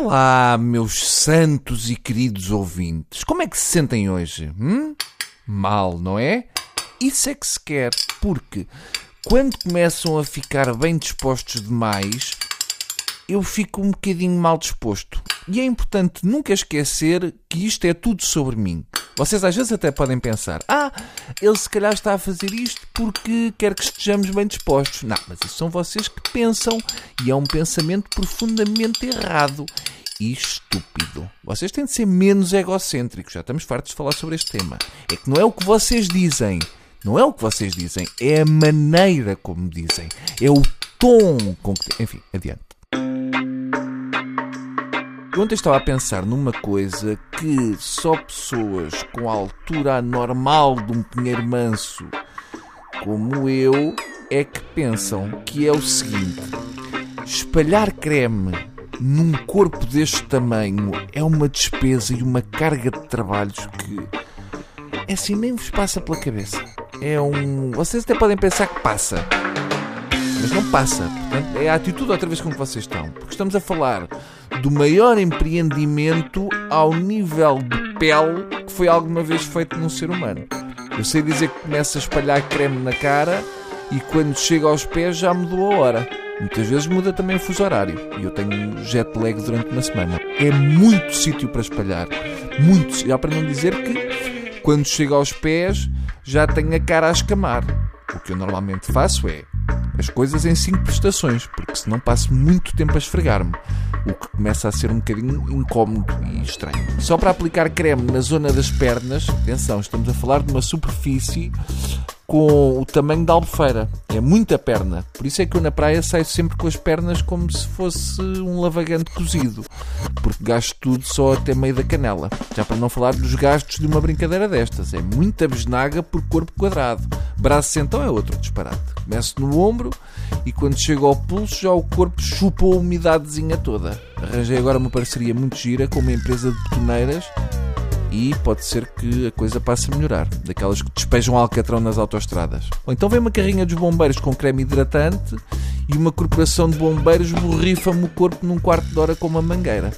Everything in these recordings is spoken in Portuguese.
Olá, meus santos e queridos ouvintes. Como é que se sentem hoje? Hum? Mal, não é? Isso é que se quer, porque quando começam a ficar bem dispostos demais, eu fico um bocadinho mal disposto. E é importante nunca esquecer que isto é tudo sobre mim. Vocês às vezes até podem pensar: ah, ele se calhar está a fazer isto porque quer que estejamos bem dispostos. Não, mas isso são vocês que pensam e é um pensamento profundamente errado e estúpido. Vocês têm de ser menos egocêntricos. Já estamos fartos de falar sobre este tema. É que não é o que vocês dizem. Não é o que vocês dizem, é a maneira como dizem. É o tom com que. Enfim, adiante. Ontem estava a pensar numa coisa que só pessoas com a altura anormal de um pinheiro manso, como eu, é que pensam que é o seguinte: espalhar creme num corpo deste tamanho é uma despesa e uma carga de trabalhos que é assim nem vos passa pela cabeça. É um. Vocês até podem pensar que passa. Mas não passa. Portanto, é a atitude outra vez com que vocês estão. Porque estamos a falar do maior empreendimento ao nível de pele que foi alguma vez feito num ser humano. Eu sei dizer que começa a espalhar creme na cara e quando chega aos pés já mudou a hora. Muitas vezes muda também o fuso horário e eu tenho jet lag durante uma semana. É muito sítio para espalhar. Muito. Já para não dizer que quando chega aos pés já tenho a cara a escamar. O que eu normalmente faço é as coisas em cinco prestações, porque senão passo muito tempo a esfregar-me, o que começa a ser um bocadinho incómodo e estranho. Só para aplicar creme na zona das pernas, atenção, estamos a falar de uma superfície com o tamanho da albufeira. É muita perna. Por isso é que eu na praia saio sempre com as pernas como se fosse um lavagante cozido. Porque gasto tudo só até meio da canela. Já para não falar dos gastos de uma brincadeira destas. É muita besnaga por corpo quadrado. Braço então é outro disparate. Começo no ombro e quando chego ao pulso já o corpo chupa a umidadezinha toda. Arranjei agora uma parceria muito gira com uma empresa de betoneiras e pode ser que a coisa passe a melhorar. Daquelas que despejam alcatrão nas autoestradas. Ou então vem uma carrinha dos bombeiros com creme hidratante e uma corporação de bombeiros borrifa-me o corpo num quarto de hora com uma mangueira.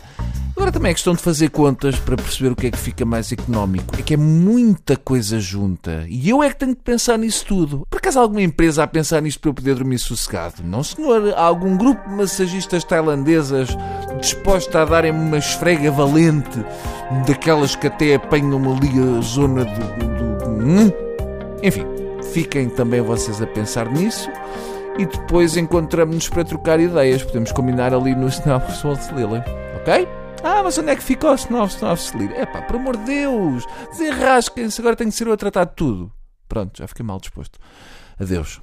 Agora também é questão de fazer contas para perceber o que é que fica mais económico. É que é muita coisa junta. E eu é que tenho que pensar nisso tudo. Por acaso há alguma empresa a pensar nisto para eu poder dormir sossegado? Não, senhor. Há algum grupo de massagistas tailandesas disposta a darem-me uma esfrega valente daquelas que até apanham ali a zona do... do... Hum? Enfim, fiquem também vocês a pensar nisso e depois encontramos-nos para trocar ideias. Podemos combinar ali no Snow Lily, ok? Ah, mas onde é que ficou o Snow Lily? É pá, por amor de Deus, desenrasquem-se, agora tenho que ser eu a tratar de tudo. Pronto, já fiquei mal disposto. Adeus.